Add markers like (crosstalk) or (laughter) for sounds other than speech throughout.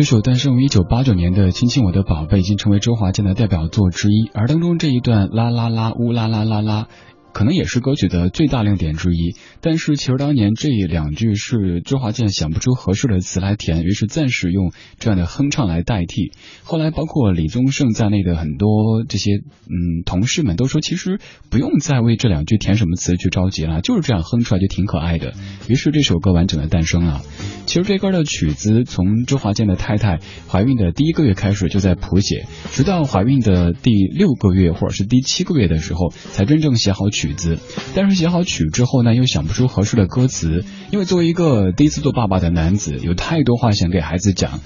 这首诞生于一九八九年的《亲亲我的宝贝》已经成为周华健的代表作之一，而当中这一段啦啦啦呜啦啦啦啦。可能也是歌曲的最大亮点之一，但是其实当年这两句是周华健想不出合适的词来填，于是暂时用这样的哼唱来代替。后来包括李宗盛在内的很多这些嗯同事们都说，其实不用再为这两句填什么词去着急了，就是这样哼出来就挺可爱的。于是这首歌完整的诞生了。其实这歌的曲子从周华健的太太怀孕的第一个月开始就在谱写，直到怀孕的第六个月或者是第七个月的时候才真正写好曲。曲子，但是写好曲之后呢，又想不出合适的歌词，因为作为一个第一次做爸爸的男子，有太多话想给孩子讲，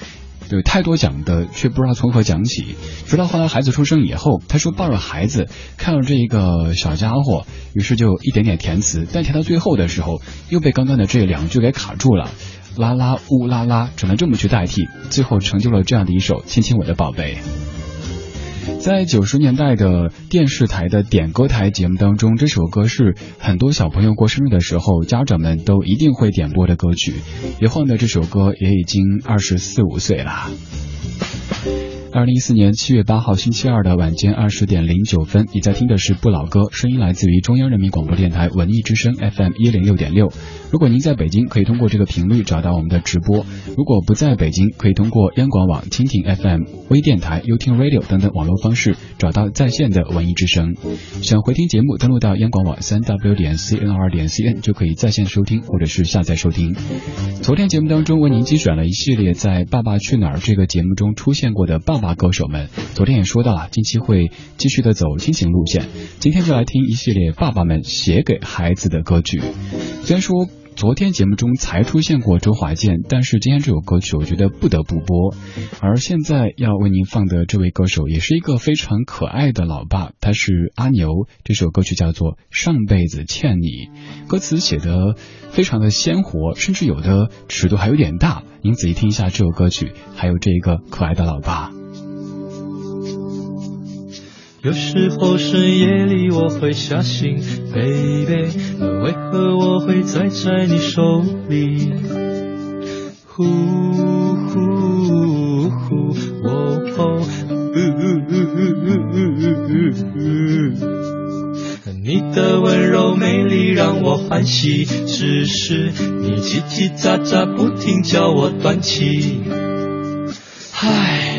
有太多讲的，却不知道从何讲起。直到后来孩子出生以后，他说抱着孩子，看到这一个小家伙，于是就一点点填词，但填到最后的时候，又被刚刚的这两句给卡住了，啦啦呜啦啦，只能这么去代替，最后成就了这样的一首《亲亲我的宝贝》。在九十年代的电视台的点歌台节目当中，这首歌是很多小朋友过生日的时候，家长们都一定会点播的歌曲。以后呢，这首歌也已经二十四五岁了。二零一四年七月八号星期二的晚间二十点零九分，你在听的是不老歌，声音来自于中央人民广播电台文艺之声 FM 一零六点六。如果您在北京，可以通过这个频率找到我们的直播；如果不在北京，可以通过央广网、蜻蜓 FM、微电台、优听 Radio 等等网络方式找到在线的文艺之声。想回听节目，登录到央广网三 W 点 CNR 点 CN 就可以在线收听或者是下载收听。昨天节目当中为您精选了一系列在《爸爸去哪儿》这个节目中出现过的爸爸大歌手们。昨天也说到了，近期会继续的走亲情路线。今天就来听一系列爸爸们写给孩子的歌曲。虽然说。昨天节目中才出现过周华健，但是今天这首歌曲我觉得不得不播。而现在要为您放的这位歌手也是一个非常可爱的老爸，他是阿牛。这首歌曲叫做《上辈子欠你》，歌词写的非常的鲜活，甚至有的尺度还有点大。您仔细听一下这首歌曲，还有这一个可爱的老爸。有时候深夜里我会想醒，baby，为何我会栽在你手里？呼呼呼，哦哦，你的温柔美丽让我欢喜，只是你叽叽喳喳不停叫我断气。唉，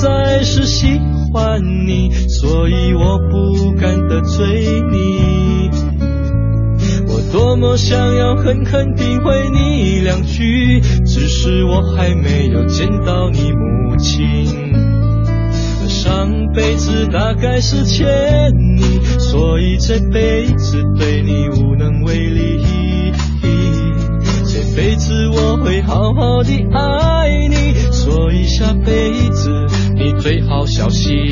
在是喜欢你，所以我不敢得罪你。我多么想要狠狠诋毁你两句，只是我还没有见到你母亲。上辈子大概是欠你，所以这辈子对你无能为力。这辈子我会好好的爱你，所以下辈子你最好小心。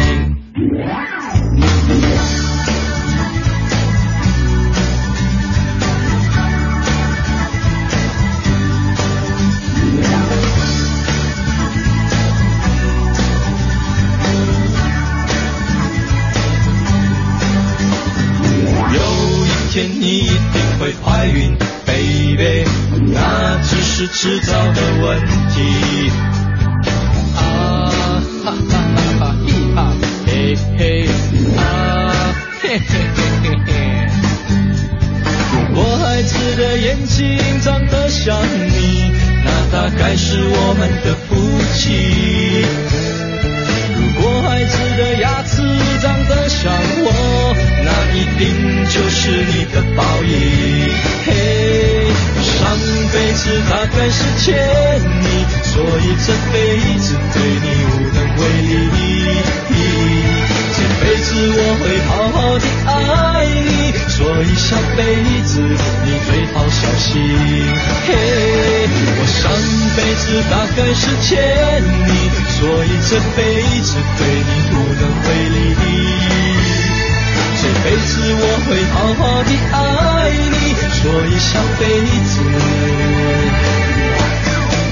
想我，那一定就是你的报应。嘿。上辈子大概是欠你，所以这辈子对你无能为力。这辈子我会好好的爱你，所以下辈子你最好小心。嘿，我上辈子大概是欠你，所以这辈子对你无能为力。这辈子我会好好的爱你，所以下辈子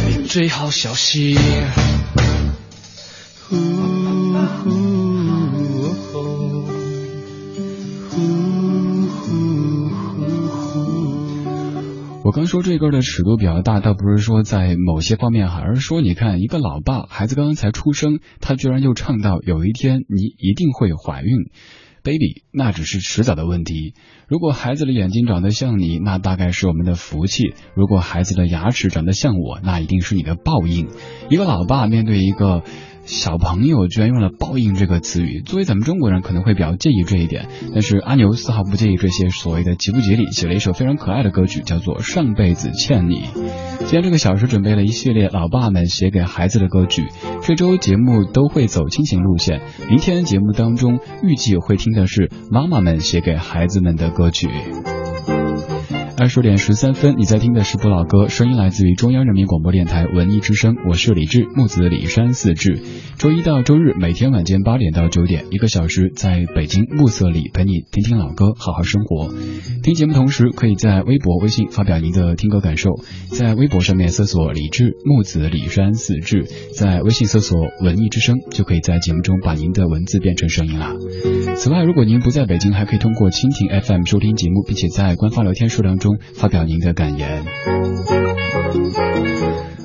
你最好小心。我刚说这歌的尺度比较大，倒不是说在某些方面，而是说你看一个老爸，孩子刚刚才出生，他居然就唱到有一天你一定会怀孕。baby，那只是迟早的问题。如果孩子的眼睛长得像你，那大概是我们的福气；如果孩子的牙齿长得像我，那一定是你的报应。一个老爸面对一个。小朋友居然用了“报应”这个词语，作为咱们中国人可能会比较介意这一点，但是阿牛丝毫不介意这些所谓的吉不吉利，写了一首非常可爱的歌曲，叫做《上辈子欠你》。今天这个小时准备了一系列老爸们写给孩子的歌曲，这周节目都会走亲情路线。明天节目当中预计会听的是妈妈们写给孩子们的歌曲。二十点十三分，你在听的是不老歌，声音来自于中央人民广播电台文艺之声，我是李志，木子李山四志。周一到周日每天晚间八点到九点，一个小时，在北京暮色里陪你听听老歌，好好生活。听节目同时，可以在微博、微信发表您的听歌感受，在微博上面搜索李志木子李山四志，在微信搜索文艺之声，就可以在节目中把您的文字变成声音了。此外，如果您不在北京，还可以通过蜻蜓 FM 收听节目，并且在官方聊天数量中。中发表您的感言。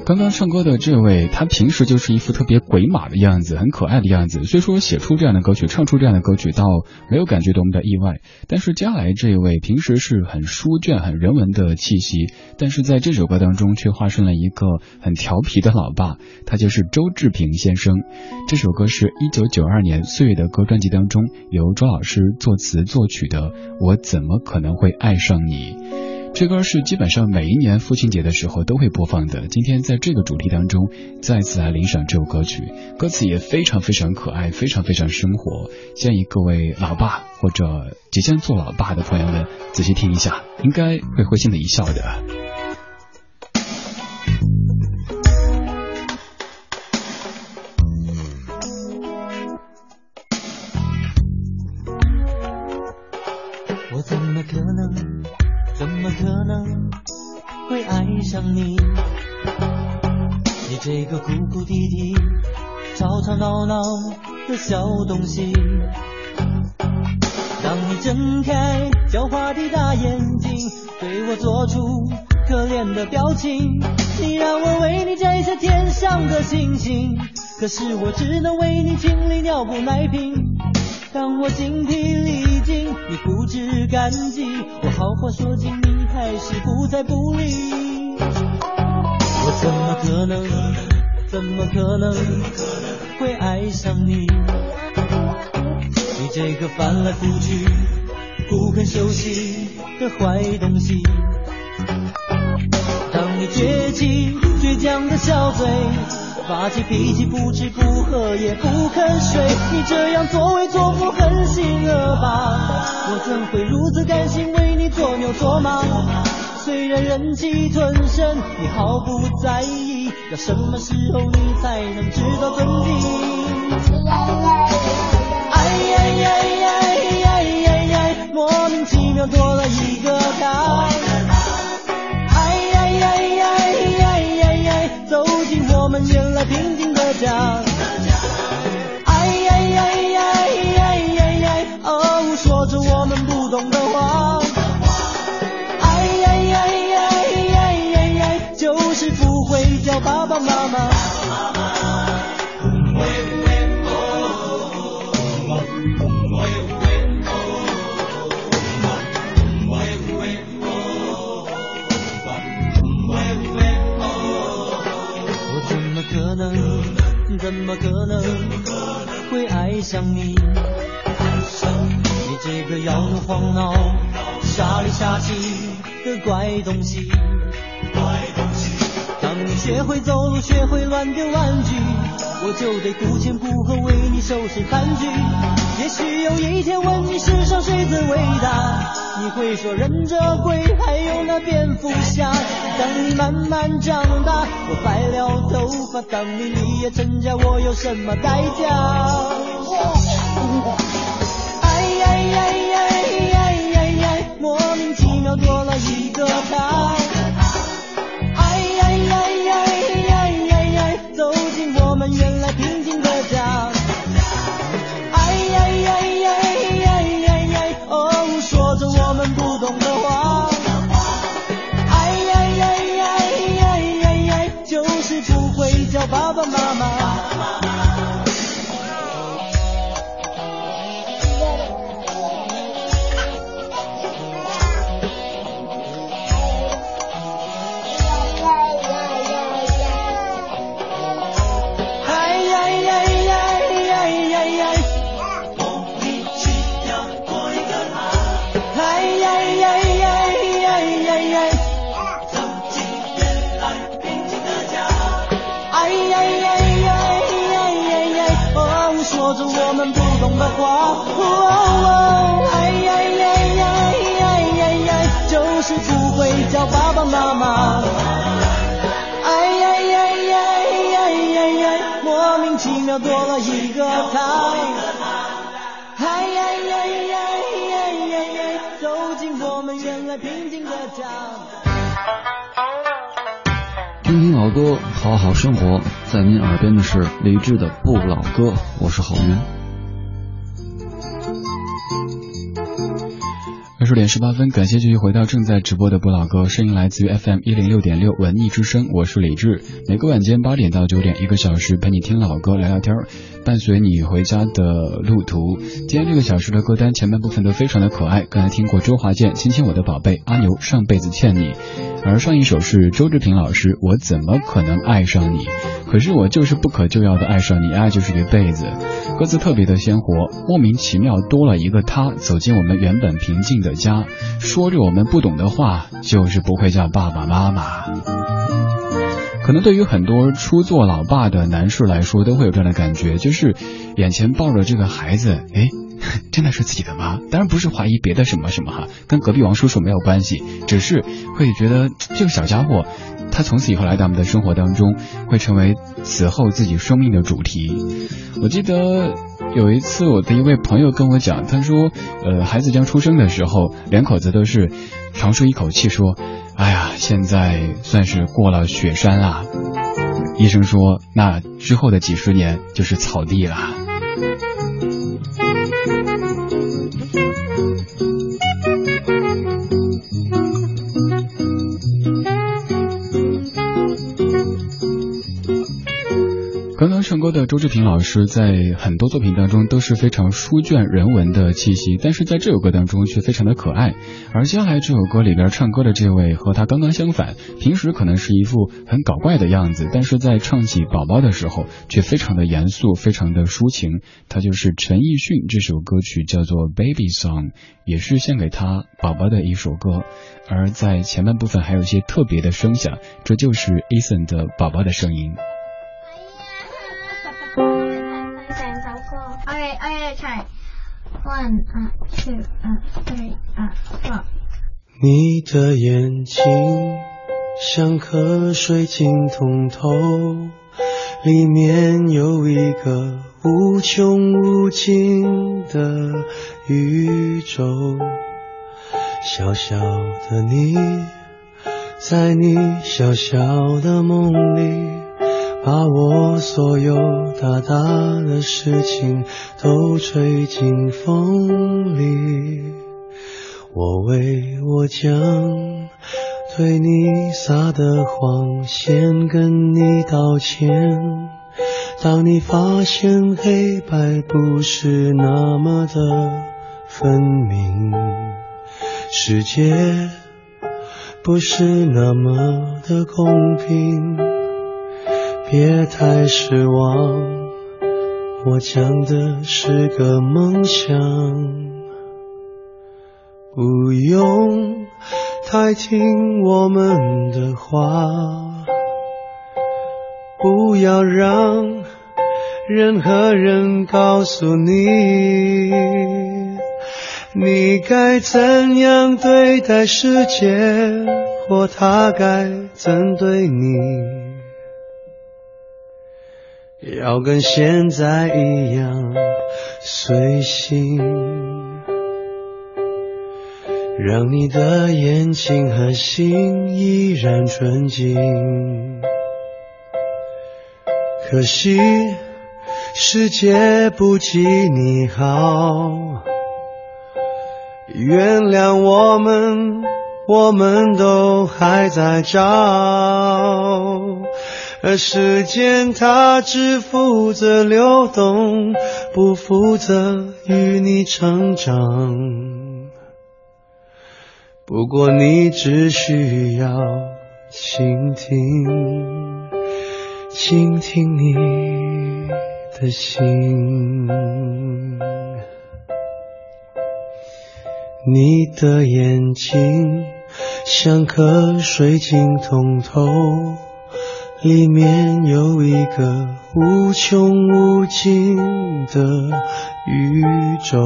刚刚唱歌的这位，他平时就是一副特别鬼马的样子，很可爱的样子。虽说写出这样的歌曲，唱出这样的歌曲，倒没有感觉多么的意外。但是接下来这位，平时是很书卷、很人文的气息，但是在这首歌当中却化身了一个很调皮的老爸，他就是周志平先生。这首歌是一九九二年《岁月的歌》专辑当中由周老师作词作曲的，《我怎么可能会爱上你》。这歌是基本上每一年父亲节的时候都会播放的。今天在这个主题当中，再次来领赏这首歌曲，歌词也非常非常可爱，非常非常生活。建议各位老爸或者即将做老爸的朋友们仔细听一下，应该会会心的一笑的。想你？你这个哭哭啼啼、吵吵闹闹的小东西。当你睁开狡猾的大眼睛，对我做出可怜的表情，你让我为你摘下天上的星星，可是我只能为你清理尿布奶瓶。当我精疲力尽，你不知感激，我好话说尽，你还是不睬不理。怎么可能，怎么可能会爱上你？你这个翻来覆去不肯休息的坏东西。当你倔起倔强的小嘴。发起脾气，不吃不喝也不肯睡，你这样作威作福，狠心恶霸，我怎会如此甘心为你做牛做马？虽然忍气吞声，你毫不在意，要什么时候你才能知道真谛？哎呀呀呀呀呀呀，莫名其妙多了一个他。哎呀呀呀呀呀呀，走进我们原来平静的家。会爱上你？你这个摇头晃脑、傻里傻气的怪东西。当你学会走路，学会乱丢玩具，我就得顾前顾后为你收拾残局。也许有一天问你世上谁最伟大，你会说忍者龟，还有那蝙蝠侠。当你慢慢长大，我白了头发，当你立业成家，我有什么代价？哎呀呀呀哎呀呀呀，就是不会叫爸爸妈妈。哎呀呀呀，莫名其妙多了一个他。哎呀呀呀呀，走进我们原来平静的家。听听老歌，好好生活。在您耳边的是李志的《不老歌》，我是郝云。十点十八分，感谢继续回到正在直播的不老歌，声音来自于 FM 一零六点六文艺之声，我是李志。每个晚间八点到九点，一个小时陪你听老歌聊聊天，伴随你回家的路途。今天这个小时的歌单前半部分都非常的可爱，刚才听过周华健《亲亲我的宝贝》，阿牛上辈子欠你，而上一首是周志平老师《我怎么可能爱上你》。可是我就是不可救药的爱上你，爱就是一辈子。歌词特别的鲜活，莫名其妙多了一个他，走进我们原本平静的家，说着我们不懂的话，就是不会叫爸爸妈妈。可能对于很多初做老爸的男士来说，都会有这样的感觉，就是眼前抱着这个孩子，哎，(laughs) 真的是自己的吗？当然不是怀疑别的什么什么哈，跟隔壁王叔叔没有关系，只是会觉得这个小家伙。他从此以后来到我们的生活当中，会成为此后自己生命的主题。我记得有一次，我的一位朋友跟我讲，他说，呃，孩子将出生的时候，两口子都是长舒一口气，说，哎呀，现在算是过了雪山了。医生说，那之后的几十年就是草地了。歌的周志平老师在很多作品当中都是非常书卷人文的气息，但是在这首歌当中却非常的可爱。而接下来这首歌里边唱歌的这位和他刚刚相反，平时可能是一副很搞怪的样子，但是在唱起宝宝的时候却非常的严肃，非常的抒情。他就是陈奕迅，这首歌曲叫做《Baby Song》，也是献给他宝宝的一首歌。而在前半部分还有一些特别的声响，这就是 Eason 的宝宝的声音。One, two, three, four。你的眼睛像颗水晶通透，里面有一个无穷无尽的宇宙。小小的你，在你小小的梦里。把我所有大大的事情都吹进风里，我为我将对你撒的谎先跟你道歉。当你发现黑白不是那么的分明，世界不是那么的公平。别太失望，我讲的是个梦想，不用太听我们的话，不要让任何人告诉你，你该怎样对待世界，或他该怎对你。要跟现在一样随性，让你的眼睛和心依然纯净。可惜世界不及你好，原谅我们，我们都还在找。而时间它只负责流动，不负责与你成长。不过你只需要倾听，倾听你的心。你的眼睛像颗水晶通透。里面有一个无穷无尽的宇宙，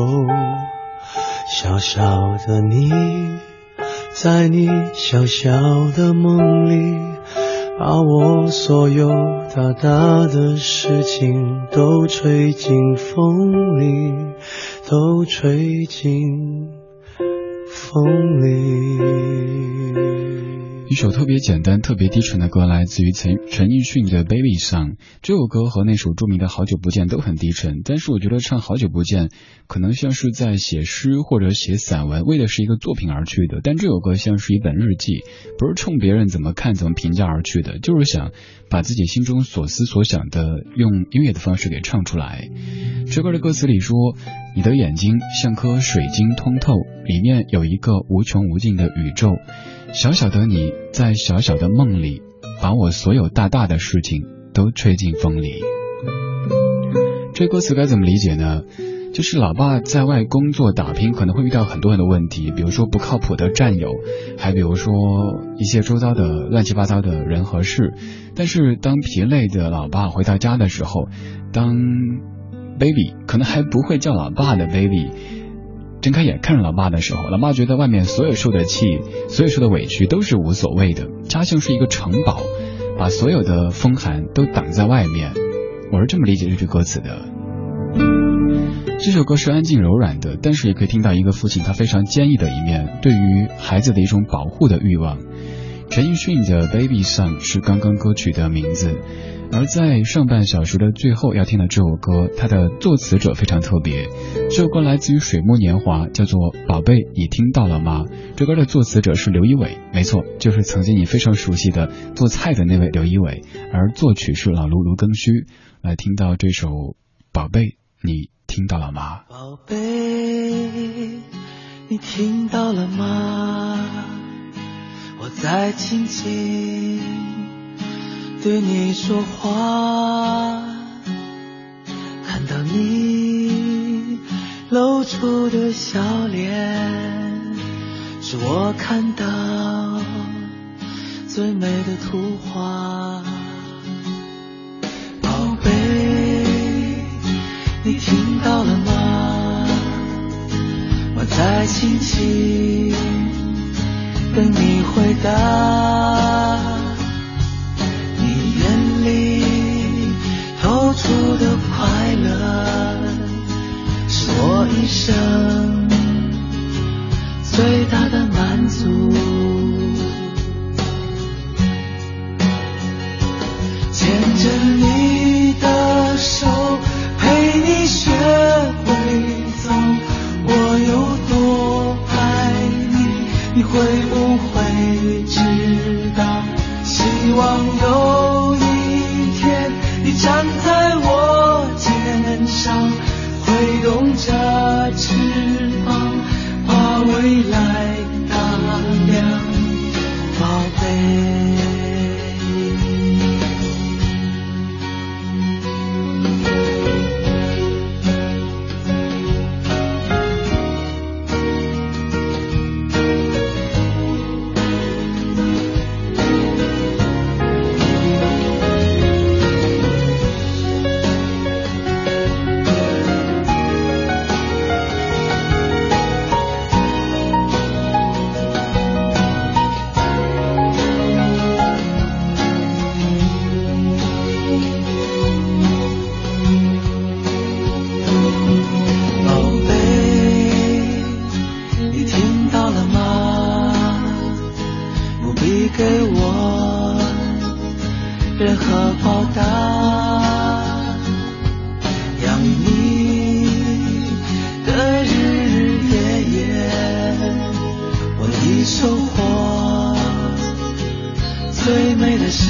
小小的你，在你小小的梦里，把我所有大大的事情都吹进风里，都吹进风里。一首特别简单、特别低沉的歌，来自于陈陈奕迅的《Baby Song》。这首歌和那首著名的《好久不见》都很低沉，但是我觉得唱《好久不见》可能像是在写诗或者写散文，为的是一个作品而去的。但这首歌像是一本日记，不是冲别人怎么看、怎么评价而去的，就是想把自己心中所思所想的用音乐的方式给唱出来。这歌的歌词里说：“你的眼睛像颗水晶通透，里面有一个无穷无尽的宇宙。”小小的你在小小的梦里，把我所有大大的事情都吹进风里。这歌词该怎么理解呢？就是老爸在外工作打拼，可能会遇到很多很多问题，比如说不靠谱的战友，还比如说一些周遭的乱七八糟的人和事。但是当疲累的老爸回到家的时候，当 baby 可能还不会叫老爸的 baby。睁开眼看着老爸的时候，老爸觉得外面所有受的气，所有受的委屈都是无所谓的。家像是一个城堡，把所有的风寒都挡在外面。我是这么理解这句歌词的。这首歌是安静柔软的，但是也可以听到一个父亲他非常坚毅的一面，对于孩子的一种保护的欲望。陈奕迅的《Baby Son》是刚刚歌曲的名字。而在上半小时的最后要听的这首歌，它的作词者非常特别。这首歌来自于水木年华，叫做《宝贝》，你听到了吗？这歌的作词者是刘一伟，没错，就是曾经你非常熟悉的做菜的那位刘一伟。而作曲是老卢卢庚戌。来听到这首《宝贝》，你听到了吗？宝贝，你听到了吗？我在轻轻。对你说话，看到你露出的笑脸，是我看到最美的图画。宝贝，你听到了吗？我在轻轻等你回答。生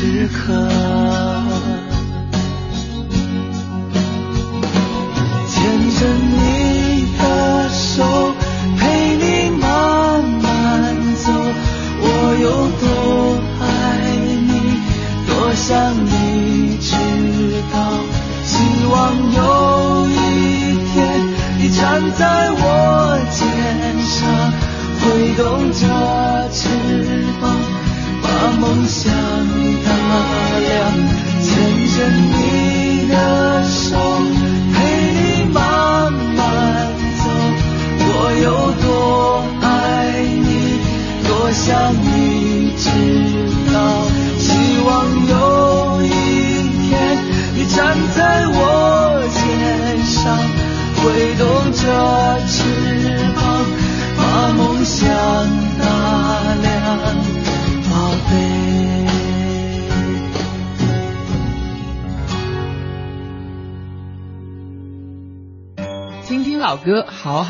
时刻。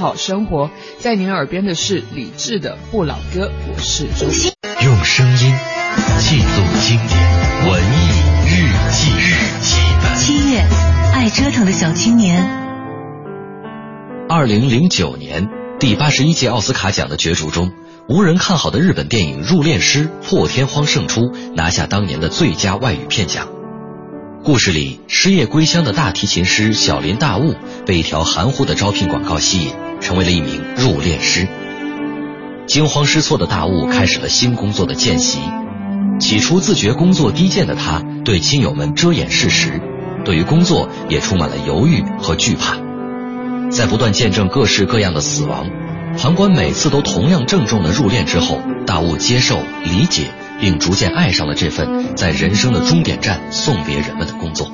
好好生活。在您耳边的是李志的《不老歌》，我是周欣。用声音记录经典文艺日记日记本。七月，爱折腾的小青年。二零零九年第八十一届奥斯卡奖的角逐中，无人看好的日本电影《入殓师》破天荒胜出，拿下当年的最佳外语片奖。故事里失业归乡的大提琴师小林大悟，被一条含糊的招聘广告吸引，成为了一名入殓师。惊慌失措的大悟开始了新工作的见习。起初自觉工作低贱的他，对亲友们遮掩事实，对于工作也充满了犹豫和惧怕。在不断见证各式各样的死亡，旁观每次都同样郑重的入殓之后，大悟接受、理解。并逐渐爱上了这份在人生的终点站送别人们的工作。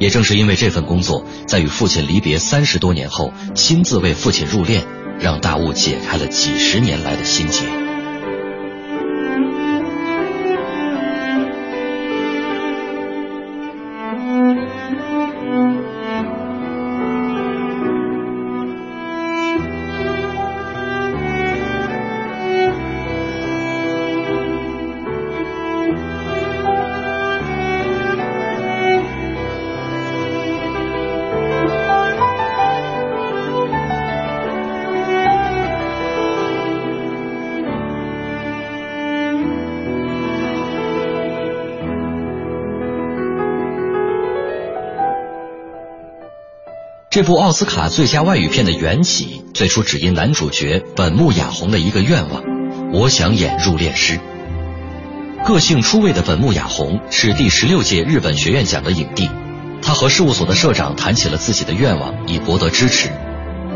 也正是因为这份工作，在与父亲离别三十多年后，亲自为父亲入殓，让大悟解开了几十年来的心结。这部奥斯卡最佳外语片的缘起，最初只因男主角本木雅弘的一个愿望：我想演入殓师。个性出位的本木雅弘是第十六届日本学院奖的影帝，他和事务所的社长谈起了自己的愿望，以博得支持。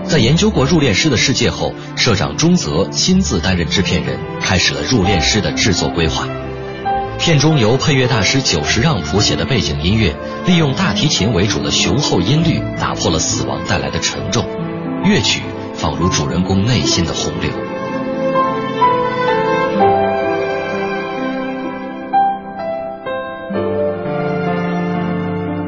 在研究过入殓师的世界后，社长中泽亲自担任制片人，开始了入殓师的制作规划。片中由配乐大师久石让谱写的背景音乐，利用大提琴为主的雄厚音律，打破了死亡带来的沉重。乐曲仿如主人公内心的洪流。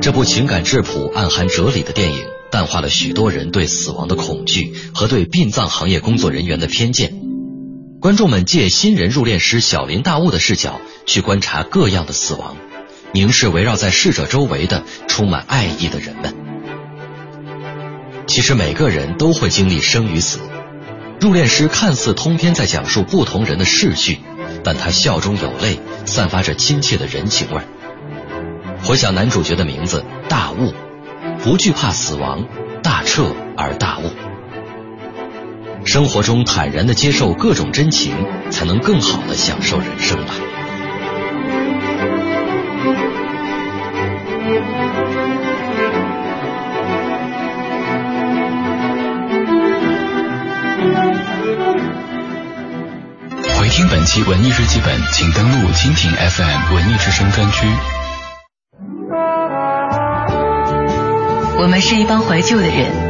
这部情感质朴、暗含哲理的电影，淡化了许多人对死亡的恐惧和对殡葬行业工作人员的偏见。观众们借新人入殓师小林大悟的视角去观察各样的死亡，凝视围绕在逝者周围的充满爱意的人们。其实每个人都会经历生与死，入殓师看似通篇在讲述不同人的逝去，但他笑中有泪，散发着亲切的人情味。回想男主角的名字大悟，不惧怕死亡，大彻而大悟。生活中坦然的接受各种真情，才能更好的享受人生吧。回听本期文艺日记本，请登录蜻蜓 FM 文艺之声专区。我们是一帮怀旧的人。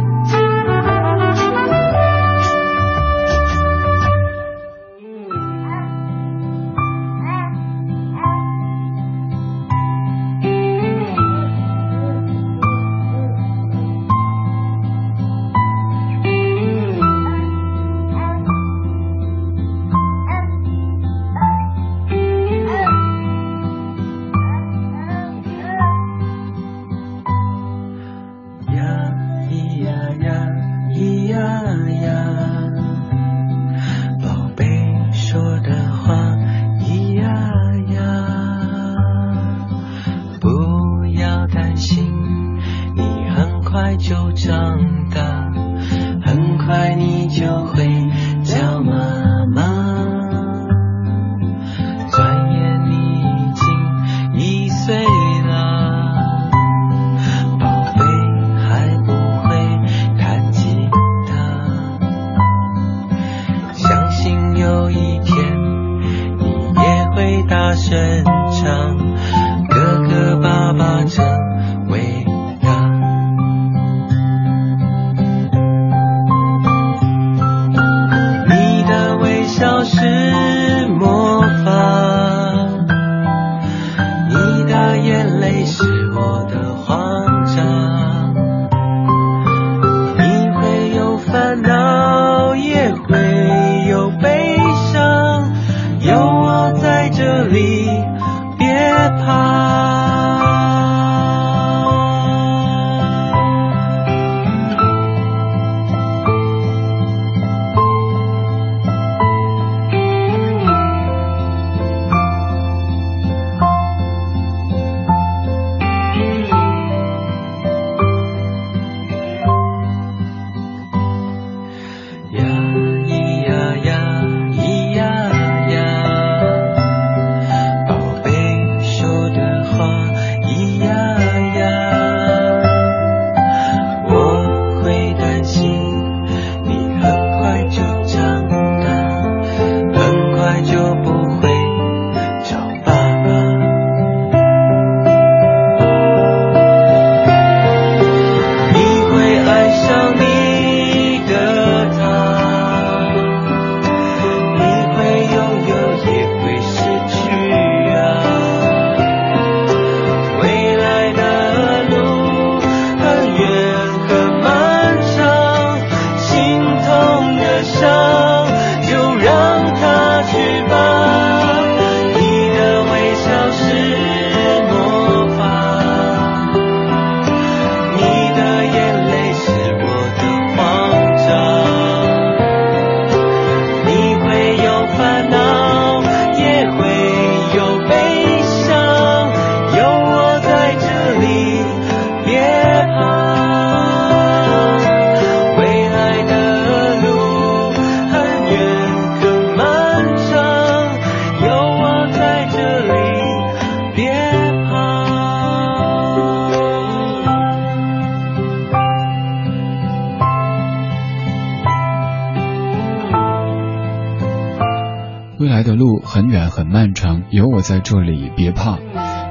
有我在这里，别怕。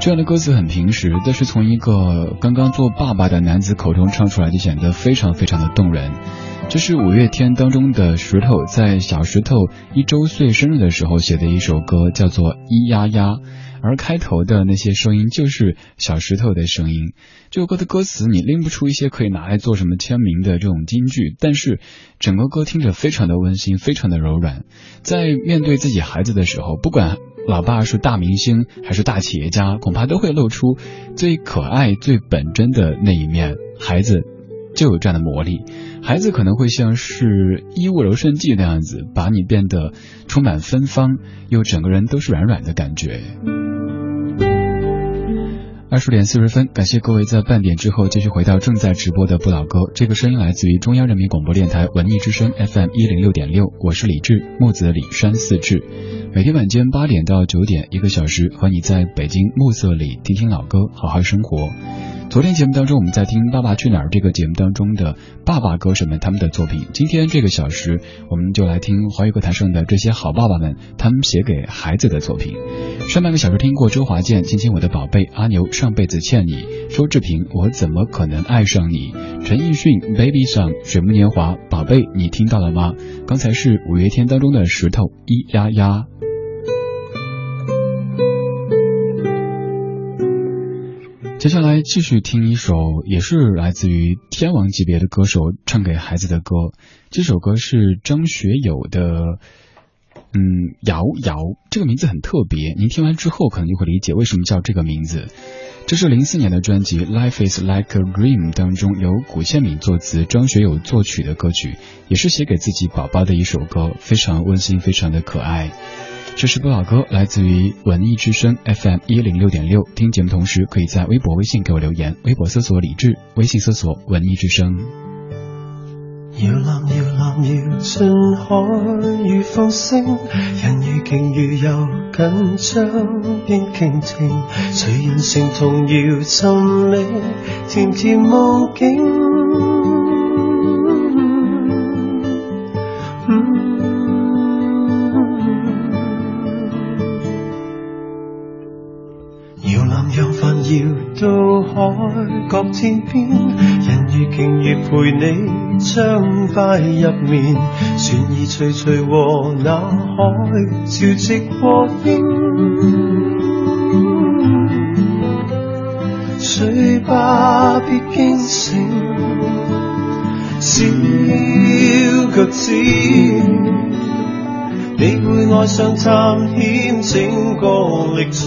这样的歌词很平实，但是从一个刚刚做爸爸的男子口中唱出来，就显得非常非常的动人。这是五月天当中的石头在小石头一周岁生日的时候写的一首歌，叫做《咿呀呀》，而开头的那些声音就是小石头的声音。这首歌的歌词你拎不出一些可以拿来做什么签名的这种金句，但是整个歌听着非常的温馨，非常的柔软。在面对自己孩子的时候，不管老爸是大明星还是大企业家，恐怕都会露出最可爱、最本真的那一面。孩子就有这样的魔力，孩子可能会像是衣物柔顺剂那样子，把你变得充满芬芳，又整个人都是软软的感觉。二十点四十分，感谢各位在半点之后继续回到正在直播的不老歌。这个声音来自于中央人民广播电台文艺之声 FM 一零六点六，我是李志，木子李山四志。每天晚间八点到九点，一个小时和你在北京暮色里听听老歌，好好生活。昨天节目当中，我们在听《爸爸去哪儿》这个节目当中的爸爸歌手们他们的作品。今天这个小时，我们就来听华语歌坛上的这些好爸爸们他们写给孩子的作品。上半个小时听过周华健《亲亲我的宝贝》，阿牛上辈子欠你，周志平我怎么可能爱上你，陈奕迅《Baby Song》，水木年华宝贝你听到了吗？刚才是五月天当中的石头咿呀呀。接下来继续听一首，也是来自于天王级别的歌手唱给孩子的歌。这首歌是张学友的，嗯，摇摇，这个名字很特别。您听完之后可能就会理解为什么叫这个名字。这是零四年的专辑《Life Is Like a Dream》当中由古宪敏作词、张学友作曲的歌曲，也是写给自己宝宝的一首歌，非常温馨，非常的可爱。这是不老歌，来自于文艺之声 FM 一零六点六。听节目同时，可以在微博、微信给我留言，微博搜索李志，微信搜索文艺之聲。搖籃搖籃搖進海與風聲，人如鯨魚又緊張邊傾聽，誰人成童謠沉溺，甜甜夢境。海角天边，人如鯨魚陪你暢快入眠，船儿徐徐和那海潮汐和應。睡吧，别惊醒，小脚趾你会爱上探险整个历程，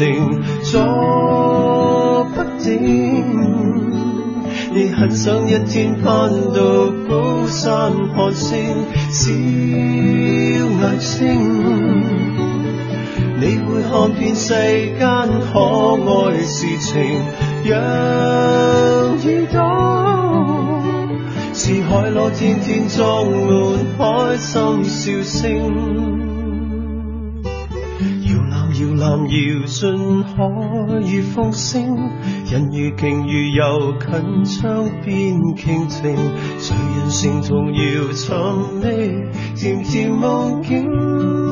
你很想一天攀到高山看星，小眼睛，你会看遍世间可爱事情，让耳朵是海螺，天天装满开心笑声。摇篮摇进海如风声，人如鲸鱼游近窗边倾情，谁人成童谣寻觅甜甜梦境。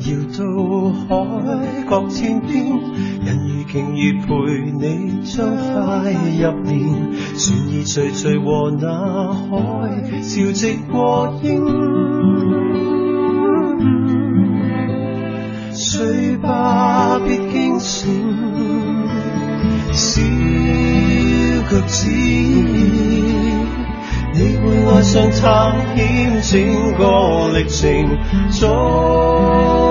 摇到海角天边人如鲸鱼陪你畅快入眠船儿徐徐和那海潮直过应睡吧别惊醒小脚趾你会爱上探险整个历程中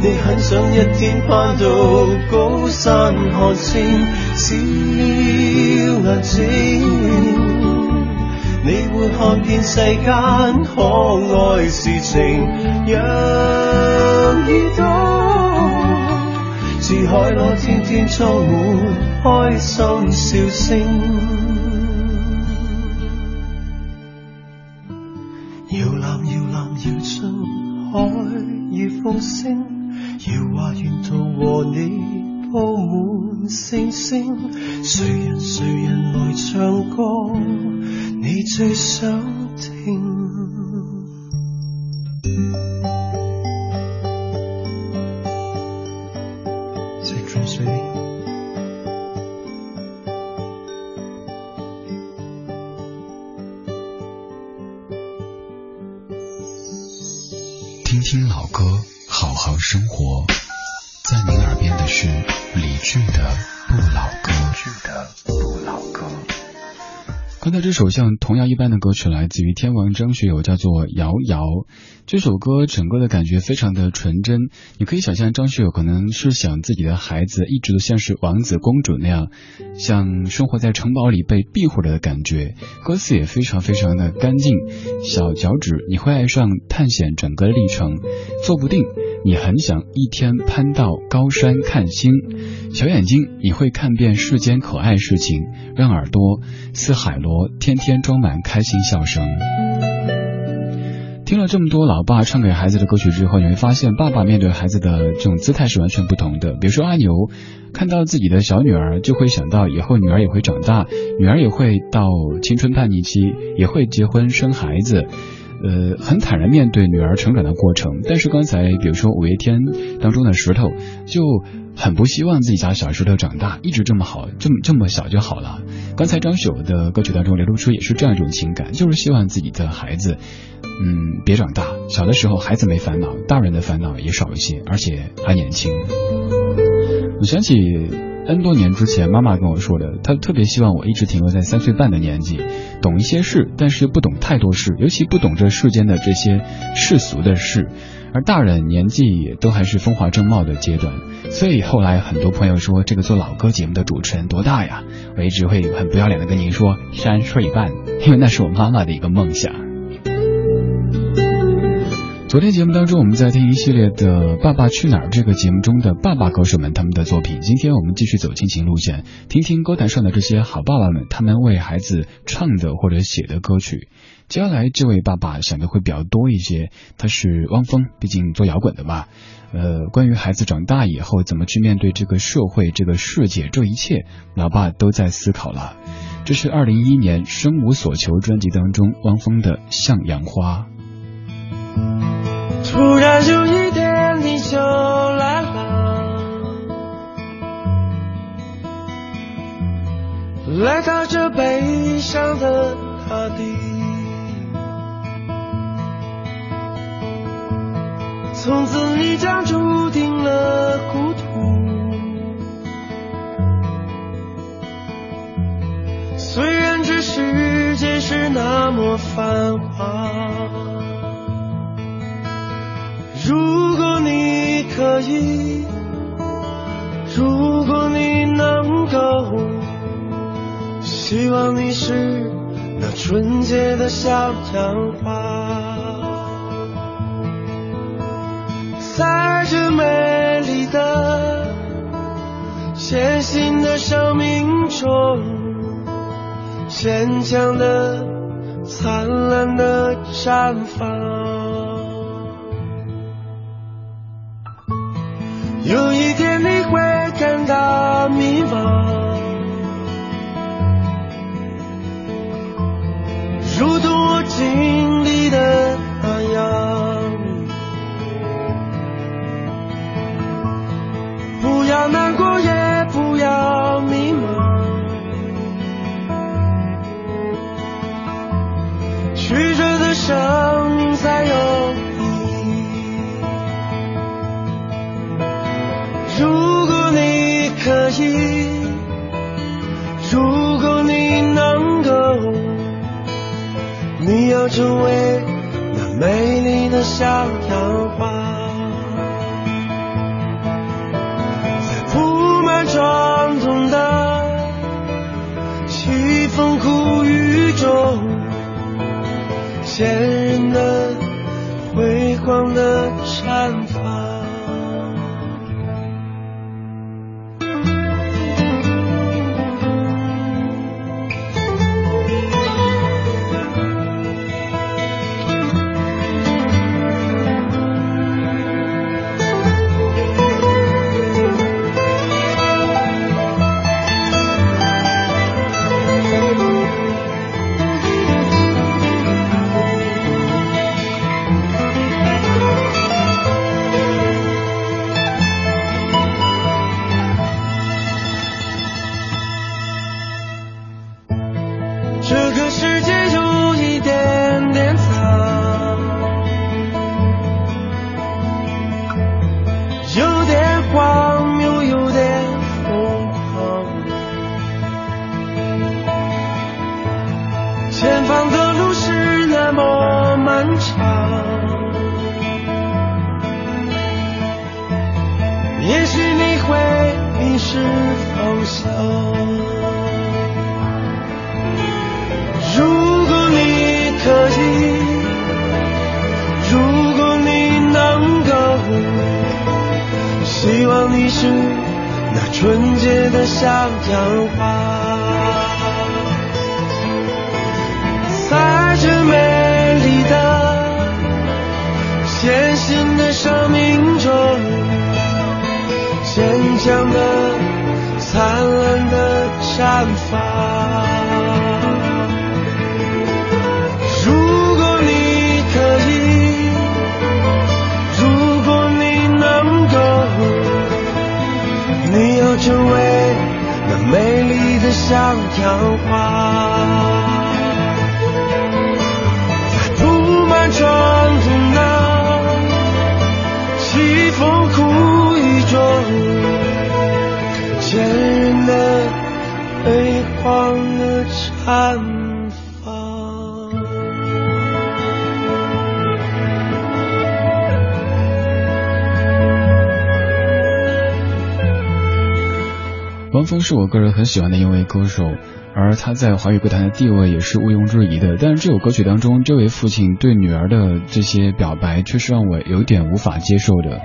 你很想一天攀到高山看星，小眼睛，你会看遍世间可爱事情，让耳朵似海螺，天天充满开心笑声。听听老歌好好生活。在你耳边的是李俊的不老歌。不老歌。刚才这首像童谣一般的歌曲来自于天王张学友，叫做《摇摇》。这首歌整个的感觉非常的纯真，你可以想象张学友可能是想自己的孩子一直都像是王子公主那样，像生活在城堡里被庇护着的感觉。歌词也非常非常的干净，小脚趾你会爱上探险整个历程，坐不定。你很想一天攀到高山看星，小眼睛你会看遍世间可爱事情，让耳朵似海螺，天天装满开心笑声。听了这么多老爸唱给孩子的歌曲之后，你会发现爸爸面对孩子的这种姿态是完全不同的。比如说阿牛看到自己的小女儿，就会想到以后女儿也会长大，女儿也会到青春叛逆期，也会结婚生孩子。呃，很坦然面对女儿成长的过程，但是刚才比如说五月天当中的石头，就很不希望自己家小石头长大，一直这么好，这么这么小就好了。刚才张学友的歌曲当中流露出也是这样一种情感，就是希望自己的孩子，嗯，别长大。小的时候孩子没烦恼，大人的烦恼也少一些，而且还年轻。我想起。N 多年之前，妈妈跟我说的，她特别希望我一直停留在三岁半的年纪，懂一些事，但是又不懂太多事，尤其不懂这世间的这些世俗的事。而大人年纪也都还是风华正茂的阶段，所以后来很多朋友说，这个做老歌节目的主持人多大呀？我一直会很不要脸的跟您说三岁半，因为那是我妈妈的一个梦想。昨天节目当中，我们在听一系列的《爸爸去哪儿》这个节目中的爸爸歌手们他们的作品。今天我们继续走亲情路线，听听歌坛上的这些好爸爸们他们为孩子唱的或者写的歌曲。接下来这位爸爸想的会比较多一些，他是汪峰，毕竟做摇滚的嘛。呃，关于孩子长大以后怎么去面对这个社会、这个世界，这一切，老爸都在思考了。这是二零一一年《生无所求》专辑当中汪峰的《向阳花》。突然有一天你就来了，来到这悲伤的大地，从此你将注定了孤独。虽然这世界是那么繁华，如果你可以，如果你能够，希望你是那纯洁的小杨花，在这美丽的艰辛的生命中。坚强的、灿烂的绽放。有一天你会感到迷茫，如同我今成为那美丽的小桃花，在铺满霜冻的凄风苦雨中。风哭雨中，坚韧的、辉煌的绽放汪峰是我个人很喜欢的一位歌手，而他在华语歌坛的地位也是毋庸置疑的。但是这首歌曲当中，这位父亲对女儿的这些表白，却是让我有点无法接受的。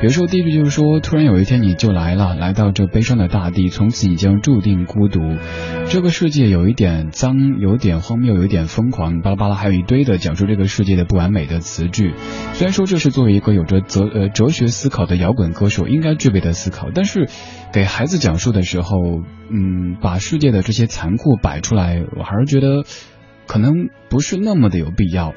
比如说第一句就是说，突然有一天你就来了，来到这悲伤的大地，从此你将注定孤独。这个世界有一点脏，有点荒谬，有一点疯狂，巴拉巴拉，还有一堆的讲述这个世界的不完美的词句。虽然说这是作为一个有着哲呃哲学思考的摇滚歌手应该具备的思考，但是给孩子讲述的时候，嗯，把世界的这些残酷摆出来，我还是觉得可能不是那么的有必要。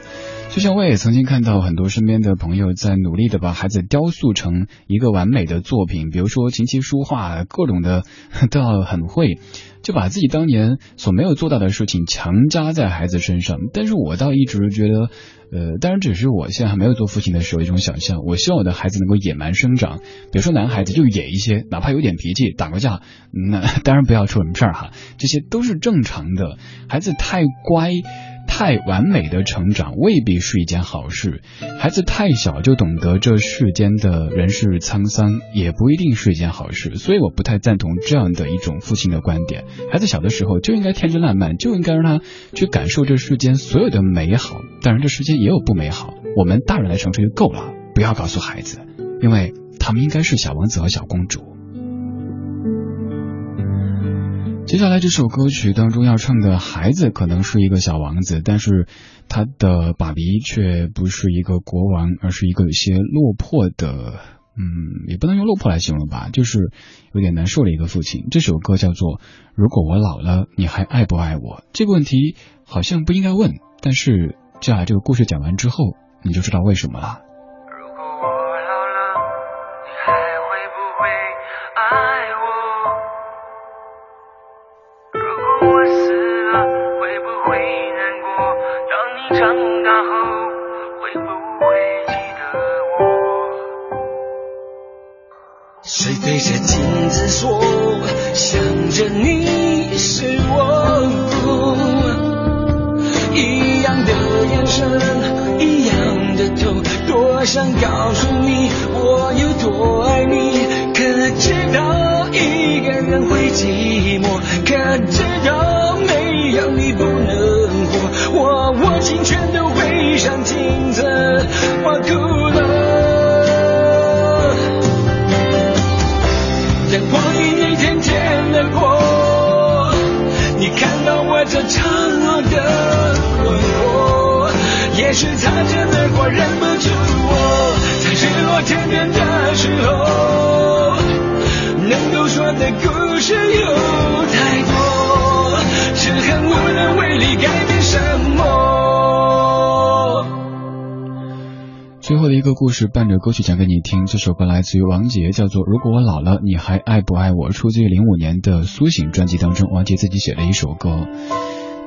就像我也曾经看到很多身边的朋友在努力的把孩子雕塑成一个完美的作品，比如说琴棋书画，各种的 (laughs) 都要很会，就把自己当年所没有做到的事情强加在孩子身上。但是我倒一直觉得。呃，当然只是我现在还没有做父亲的时候一种想象。我希望我的孩子能够野蛮生长，比如说男孩子就野一些，哪怕有点脾气，打过架，那当然不要出什么事儿哈，这些都是正常的。孩子太乖。太完美的成长未必是一件好事，孩子太小就懂得这世间的人世沧桑，也不一定是一件好事。所以我不太赞同这样的一种父亲的观点。孩子小的时候就应该天真烂漫，就应该让他去感受这世间所有的美好。当然，这世间也有不美好，我们大人来承受就够了，不要告诉孩子，因为他们应该是小王子和小公主。接下来这首歌曲当中要唱的孩子可能是一个小王子，但是他的爸比却不是一个国王，而是一个有些落魄的，嗯，也不能用落魄来形容吧，就是有点难受的一个父亲。这首歌叫做《如果我老了，你还爱不爱我》。这个问题好像不应该问，但是接下来这个故事讲完之后，你就知道为什么了。着镜子说，想着你是我，一样的眼神，一样的痛，多想告诉你我有多爱你，可知道一个人会寂寞，可知道没有你不能活，我握紧拳头会上镜子，我哭了。的过，你看到我这承诺的轮廓，也许擦肩而过认不出我，在日落天边的时候，能够说的故事后的一个故事伴着歌曲讲给你听，这首歌来自于王杰，叫做《如果我老了，你还爱不爱我》，出自于零五年的《苏醒》专辑当中，王杰自己写的一首歌。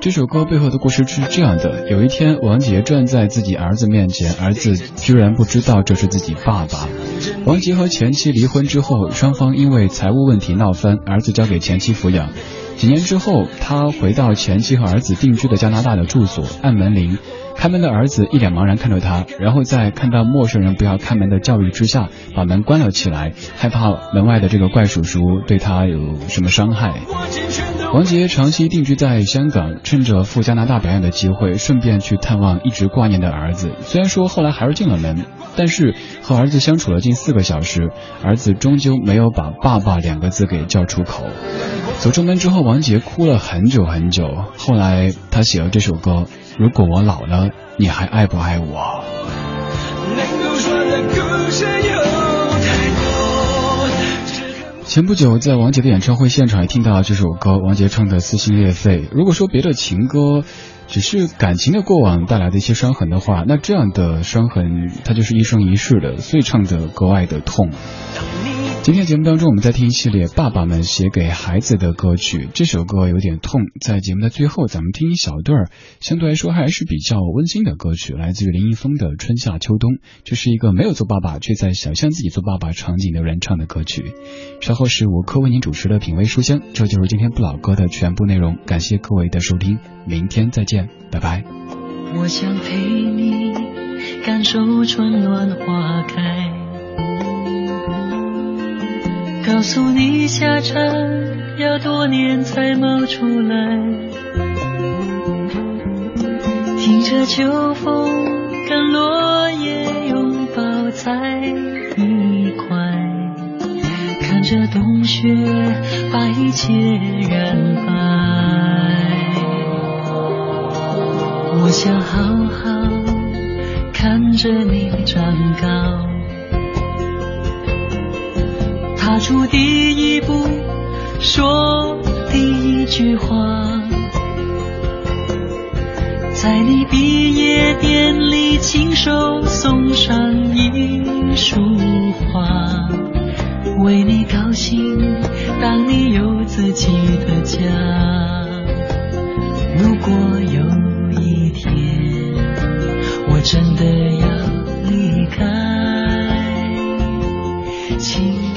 这首歌背后的故事是这样的：有一天，王杰站在自己儿子面前，儿子居然不知道这是自己爸爸。王杰和前妻离婚之后，双方因为财务问题闹翻，儿子交给前妻抚养。几年之后，他回到前妻和儿子定居的加拿大的住所，按门铃。开门的儿子一脸茫然看着他，然后在看到陌生人不要开门的教育之下，把门关了起来，害怕门外的这个怪叔叔对他有什么伤害。王杰长期定居在香港，趁着赴加拿大表演的机会，顺便去探望一直挂念的儿子。虽然说后来还是进了门，但是和儿子相处了近四个小时，儿子终究没有把“爸爸”两个字给叫出口。走出门之后，王杰哭了很久很久。后来他写了这首歌。如果我老了，你还爱不爱我？前不久在王杰的演唱会现场也听到这首歌，王杰唱的撕心裂肺。如果说别的情歌只是感情的过往带来的一些伤痕的话，那这样的伤痕它就是一生一世的，所以唱的格外的痛。今天节目当中，我们在听一系列爸爸们写给孩子的歌曲。这首歌有点痛，在节目的最后，咱们听一小段儿，相对来说还是比较温馨的歌曲，来自于林一峰的《春夏秋冬》。这是一个没有做爸爸，却在想象自己做爸爸场景的人唱的歌曲。稍后是吴科为您主持的品味书香，这就是今天不老歌的全部内容。感谢各位的收听，明天再见，拜拜。我想陪你感受春暖花开。告诉你，夏蝉要多年才冒出来。听着秋风跟落叶拥抱在一块，看着冬雪把一切染白。我想好好看着你长高。踏出第一步说第一句话在你毕业典礼亲手送上一束花为你高兴当你有自己的家。如果有一天我真的要离开请